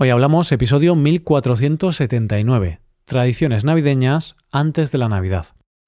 Hoy hablamos episodio 1479, Tradiciones navideñas antes de la Navidad.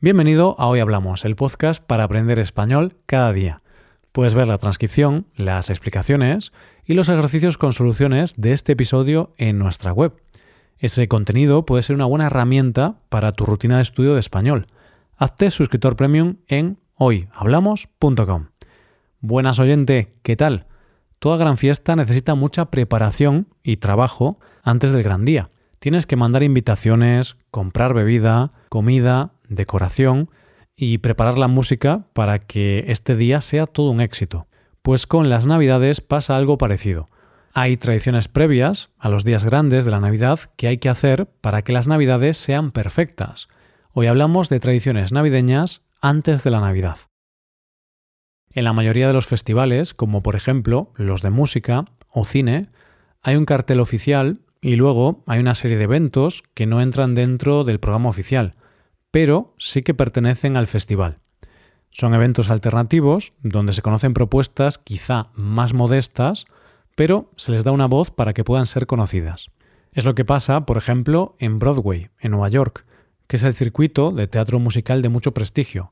Bienvenido a Hoy Hablamos, el podcast para aprender español cada día. Puedes ver la transcripción, las explicaciones y los ejercicios con soluciones de este episodio en nuestra web. Ese contenido puede ser una buena herramienta para tu rutina de estudio de español. Hazte suscriptor premium en hoyhablamos.com. Buenas oyente, ¿qué tal? Toda gran fiesta necesita mucha preparación y trabajo antes del gran día. Tienes que mandar invitaciones, comprar bebida, comida, decoración y preparar la música para que este día sea todo un éxito. Pues con las Navidades pasa algo parecido. Hay tradiciones previas a los días grandes de la Navidad que hay que hacer para que las Navidades sean perfectas. Hoy hablamos de tradiciones navideñas antes de la Navidad. En la mayoría de los festivales, como por ejemplo los de música o cine, hay un cartel oficial y luego hay una serie de eventos que no entran dentro del programa oficial, pero sí que pertenecen al festival. Son eventos alternativos donde se conocen propuestas quizá más modestas, pero se les da una voz para que puedan ser conocidas. Es lo que pasa, por ejemplo, en Broadway, en Nueva York, que es el circuito de teatro musical de mucho prestigio,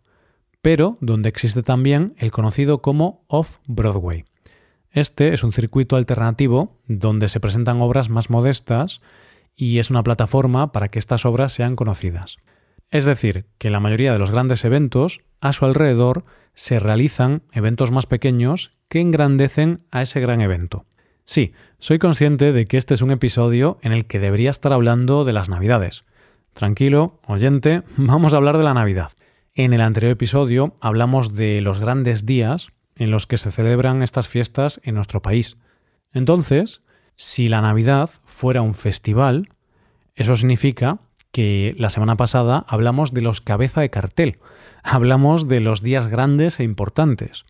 pero donde existe también el conocido como Off-Broadway. Este es un circuito alternativo donde se presentan obras más modestas y es una plataforma para que estas obras sean conocidas. Es decir, que la mayoría de los grandes eventos a su alrededor se realizan eventos más pequeños que engrandecen a ese gran evento. Sí, soy consciente de que este es un episodio en el que debería estar hablando de las Navidades. Tranquilo, oyente, vamos a hablar de la Navidad. En el anterior episodio hablamos de los grandes días en los que se celebran estas fiestas en nuestro país. Entonces, si la Navidad fuera un festival, eso significa que la semana pasada hablamos de los cabeza de cartel, hablamos de los días grandes e importantes.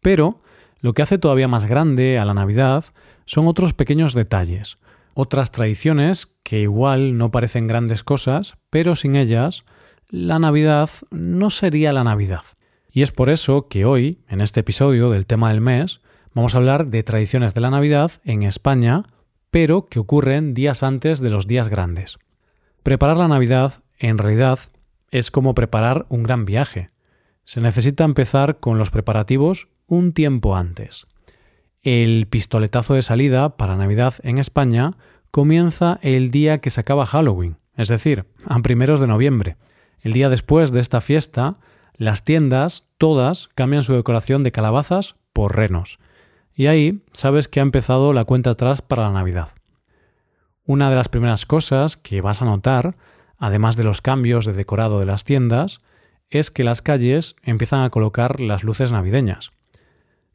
Pero lo que hace todavía más grande a la Navidad son otros pequeños detalles, otras tradiciones que igual no parecen grandes cosas, pero sin ellas la Navidad no sería la Navidad. Y es por eso que hoy, en este episodio del tema del mes, vamos a hablar de tradiciones de la Navidad en España, pero que ocurren días antes de los días grandes. Preparar la Navidad, en realidad, es como preparar un gran viaje. Se necesita empezar con los preparativos un tiempo antes. El pistoletazo de salida para Navidad en España comienza el día que se acaba Halloween, es decir, a primeros de noviembre. El día después de esta fiesta, las tiendas, todas, cambian su decoración de calabazas por renos. Y ahí sabes que ha empezado la cuenta atrás para la Navidad. Una de las primeras cosas que vas a notar, además de los cambios de decorado de las tiendas, es que las calles empiezan a colocar las luces navideñas.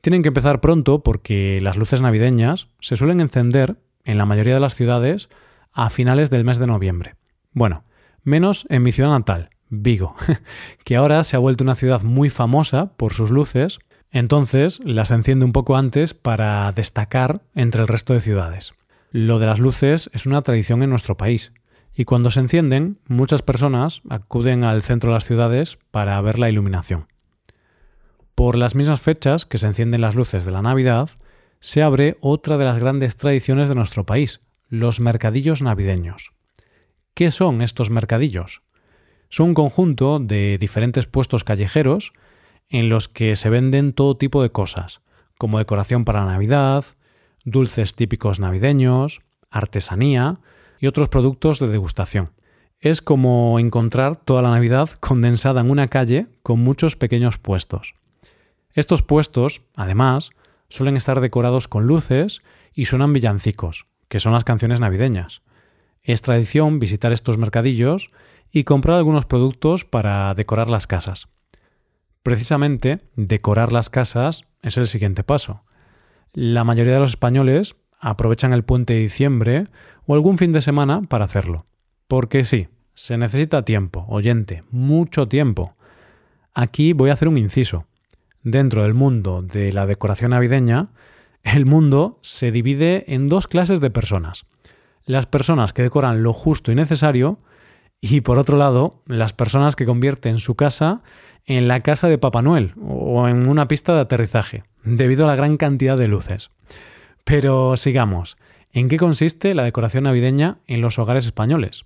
Tienen que empezar pronto porque las luces navideñas se suelen encender en la mayoría de las ciudades a finales del mes de noviembre. Bueno, menos en mi ciudad natal, Vigo, que ahora se ha vuelto una ciudad muy famosa por sus luces, entonces las enciende un poco antes para destacar entre el resto de ciudades. Lo de las luces es una tradición en nuestro país, y cuando se encienden, muchas personas acuden al centro de las ciudades para ver la iluminación. Por las mismas fechas que se encienden las luces de la Navidad, se abre otra de las grandes tradiciones de nuestro país, los mercadillos navideños. ¿Qué son estos mercadillos? Son un conjunto de diferentes puestos callejeros en los que se venden todo tipo de cosas, como decoración para Navidad, dulces típicos navideños, artesanía y otros productos de degustación. Es como encontrar toda la Navidad condensada en una calle con muchos pequeños puestos. Estos puestos, además, suelen estar decorados con luces y suenan villancicos, que son las canciones navideñas. Es tradición visitar estos mercadillos y comprar algunos productos para decorar las casas. Precisamente, decorar las casas es el siguiente paso. La mayoría de los españoles aprovechan el puente de diciembre o algún fin de semana para hacerlo. Porque sí, se necesita tiempo, oyente, mucho tiempo. Aquí voy a hacer un inciso. Dentro del mundo de la decoración navideña, el mundo se divide en dos clases de personas. Las personas que decoran lo justo y necesario y por otro lado, las personas que convierten su casa en la casa de Papá Noel o en una pista de aterrizaje, debido a la gran cantidad de luces. Pero sigamos. ¿En qué consiste la decoración navideña en los hogares españoles?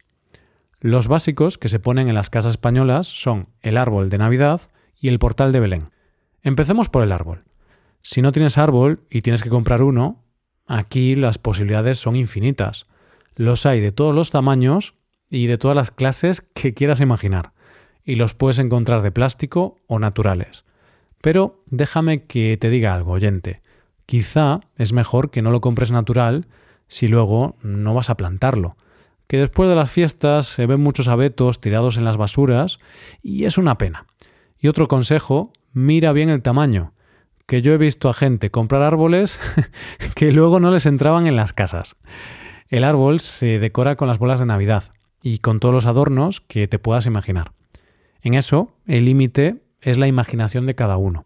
Los básicos que se ponen en las casas españolas son el árbol de Navidad y el portal de Belén. Empecemos por el árbol. Si no tienes árbol y tienes que comprar uno, aquí las posibilidades son infinitas. Los hay de todos los tamaños y de todas las clases que quieras imaginar, y los puedes encontrar de plástico o naturales. Pero déjame que te diga algo, oyente. Quizá es mejor que no lo compres natural si luego no vas a plantarlo. Que después de las fiestas se ven muchos abetos tirados en las basuras y es una pena. Y otro consejo, mira bien el tamaño, que yo he visto a gente comprar árboles que luego no les entraban en las casas. El árbol se decora con las bolas de Navidad y con todos los adornos que te puedas imaginar. En eso, el límite es la imaginación de cada uno.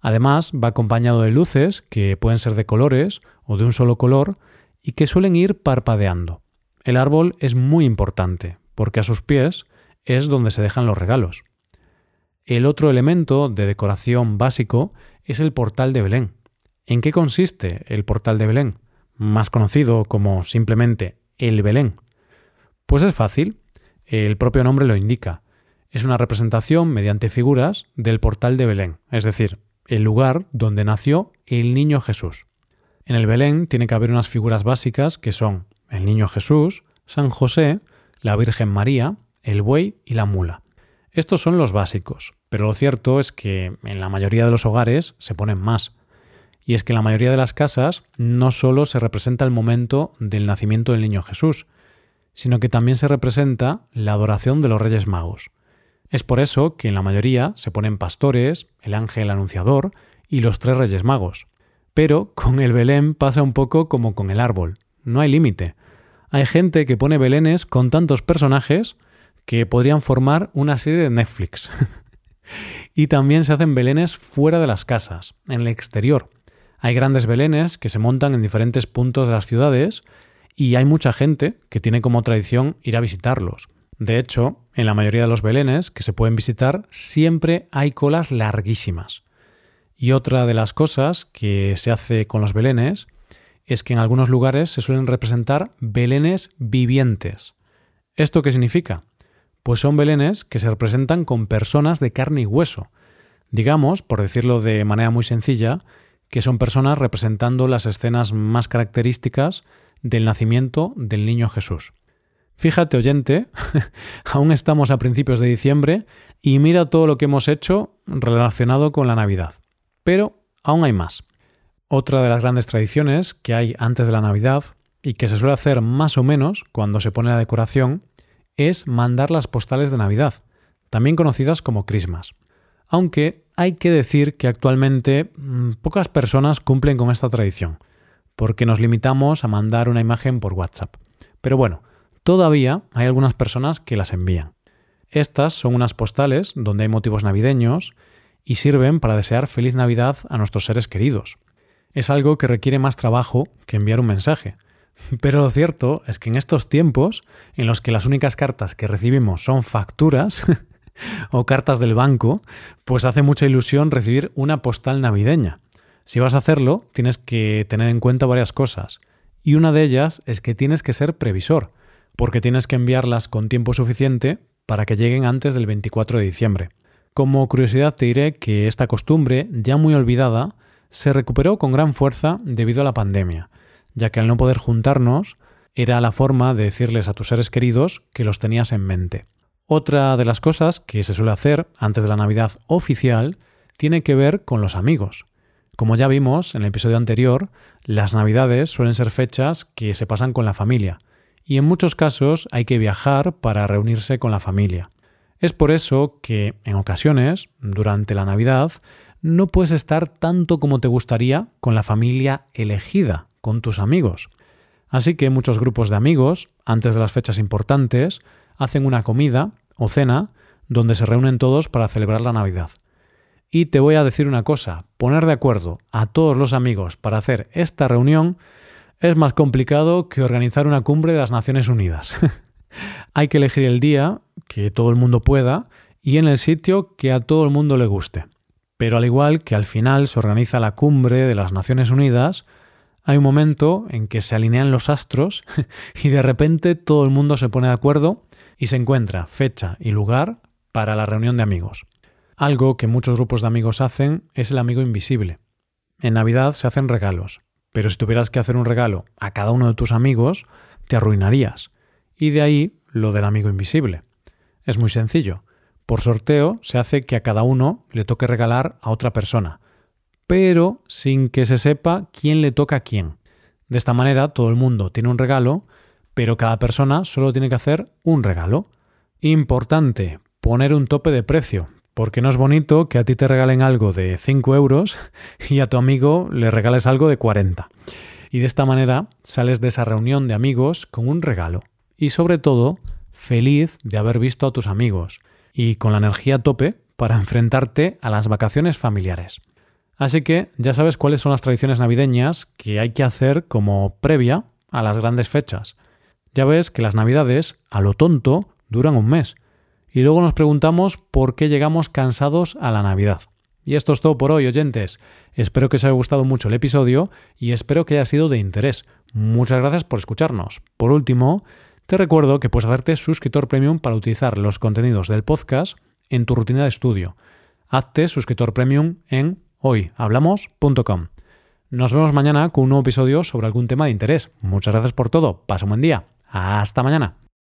Además, va acompañado de luces que pueden ser de colores o de un solo color y que suelen ir parpadeando. El árbol es muy importante, porque a sus pies es donde se dejan los regalos. El otro elemento de decoración básico es el portal de Belén. ¿En qué consiste el portal de Belén? Más conocido como simplemente el Belén. Pues es fácil, el propio nombre lo indica. Es una representación mediante figuras del portal de Belén, es decir, el lugar donde nació el niño Jesús. En el Belén tiene que haber unas figuras básicas que son el Niño Jesús, San José, la Virgen María, el buey y la mula. Estos son los básicos, pero lo cierto es que en la mayoría de los hogares se ponen más. Y es que la mayoría de las casas no solo se representa el momento del nacimiento del niño Jesús, sino que también se representa la adoración de los Reyes Magos. Es por eso que en la mayoría se ponen pastores, el ángel anunciador y los tres Reyes Magos. Pero con el Belén pasa un poco como con el árbol. No hay límite. Hay gente que pone Belenes con tantos personajes que podrían formar una serie de Netflix. y también se hacen belenes fuera de las casas, en el exterior. Hay grandes belenes que se montan en diferentes puntos de las ciudades y hay mucha gente que tiene como tradición ir a visitarlos. De hecho, en la mayoría de los belenes que se pueden visitar siempre hay colas larguísimas. Y otra de las cosas que se hace con los belenes es que en algunos lugares se suelen representar belenes vivientes. ¿Esto qué significa? Pues son belenes que se representan con personas de carne y hueso. Digamos, por decirlo de manera muy sencilla, que son personas representando las escenas más características del nacimiento del niño Jesús. Fíjate, oyente, aún estamos a principios de diciembre y mira todo lo que hemos hecho relacionado con la Navidad. Pero aún hay más. Otra de las grandes tradiciones que hay antes de la Navidad y que se suele hacer más o menos cuando se pone la decoración es mandar las postales de Navidad, también conocidas como Christmas. Aunque hay que decir que actualmente mm, pocas personas cumplen con esta tradición, porque nos limitamos a mandar una imagen por WhatsApp. Pero bueno, todavía hay algunas personas que las envían. Estas son unas postales donde hay motivos navideños y sirven para desear feliz Navidad a nuestros seres queridos. Es algo que requiere más trabajo que enviar un mensaje. Pero lo cierto es que en estos tiempos, en los que las únicas cartas que recibimos son facturas o cartas del banco, pues hace mucha ilusión recibir una postal navideña. Si vas a hacerlo, tienes que tener en cuenta varias cosas. Y una de ellas es que tienes que ser previsor, porque tienes que enviarlas con tiempo suficiente para que lleguen antes del 24 de diciembre. Como curiosidad te diré que esta costumbre, ya muy olvidada, se recuperó con gran fuerza debido a la pandemia, ya que al no poder juntarnos, era la forma de decirles a tus seres queridos que los tenías en mente. Otra de las cosas que se suele hacer antes de la Navidad oficial tiene que ver con los amigos. Como ya vimos en el episodio anterior, las Navidades suelen ser fechas que se pasan con la familia, y en muchos casos hay que viajar para reunirse con la familia. Es por eso que, en ocasiones, durante la Navidad, no puedes estar tanto como te gustaría con la familia elegida, con tus amigos. Así que muchos grupos de amigos, antes de las fechas importantes, hacen una comida o cena donde se reúnen todos para celebrar la Navidad. Y te voy a decir una cosa, poner de acuerdo a todos los amigos para hacer esta reunión es más complicado que organizar una cumbre de las Naciones Unidas. Hay que elegir el día que todo el mundo pueda y en el sitio que a todo el mundo le guste. Pero al igual que al final se organiza la cumbre de las Naciones Unidas, Hay un momento en que se alinean los astros y de repente todo el mundo se pone de acuerdo y se encuentra fecha y lugar para la reunión de amigos. Algo que muchos grupos de amigos hacen es el amigo invisible. En Navidad se hacen regalos, pero si tuvieras que hacer un regalo a cada uno de tus amigos, te arruinarías. Y de ahí lo del amigo invisible. Es muy sencillo. Por sorteo se hace que a cada uno le toque regalar a otra persona, pero sin que se sepa quién le toca a quién. De esta manera todo el mundo tiene un regalo, pero cada persona solo tiene que hacer un regalo. Importante, poner un tope de precio, porque no es bonito que a ti te regalen algo de 5 euros y a tu amigo le regales algo de 40. Y de esta manera sales de esa reunión de amigos con un regalo. Y sobre todo, feliz de haber visto a tus amigos y con la energía a tope para enfrentarte a las vacaciones familiares. Así que ya sabes cuáles son las tradiciones navideñas que hay que hacer como previa a las grandes fechas. Ya ves que las navidades, a lo tonto, duran un mes. Y luego nos preguntamos por qué llegamos cansados a la Navidad. Y esto es todo por hoy, oyentes. Espero que os haya gustado mucho el episodio y espero que haya sido de interés. Muchas gracias por escucharnos. Por último, te recuerdo que puedes hacerte suscriptor premium para utilizar los contenidos del podcast en tu rutina de estudio. Hazte suscriptor premium en hoyhablamos.com. Nos vemos mañana con un nuevo episodio sobre algún tema de interés. Muchas gracias por todo. Pasa un buen día. Hasta mañana.